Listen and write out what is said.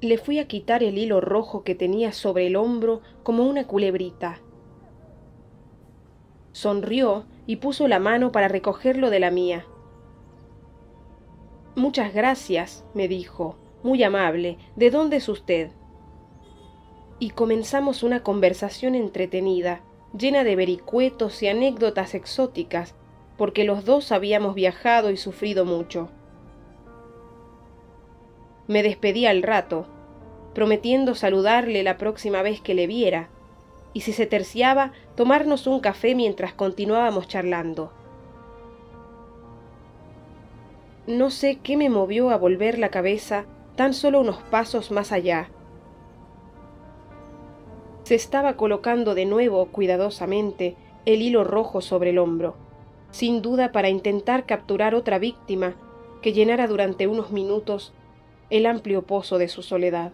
Le fui a quitar el hilo rojo que tenía sobre el hombro como una culebrita. Sonrió y puso la mano para recogerlo de la mía. Muchas gracias, me dijo, muy amable. ¿De dónde es usted? Y comenzamos una conversación entretenida, llena de vericuetos y anécdotas exóticas, porque los dos habíamos viajado y sufrido mucho. Me despedí al rato, prometiendo saludarle la próxima vez que le viera, y si se terciaba, tomarnos un café mientras continuábamos charlando. No sé qué me movió a volver la cabeza tan solo unos pasos más allá. Se estaba colocando de nuevo cuidadosamente el hilo rojo sobre el hombro, sin duda para intentar capturar otra víctima que llenara durante unos minutos el amplio pozo de su soledad.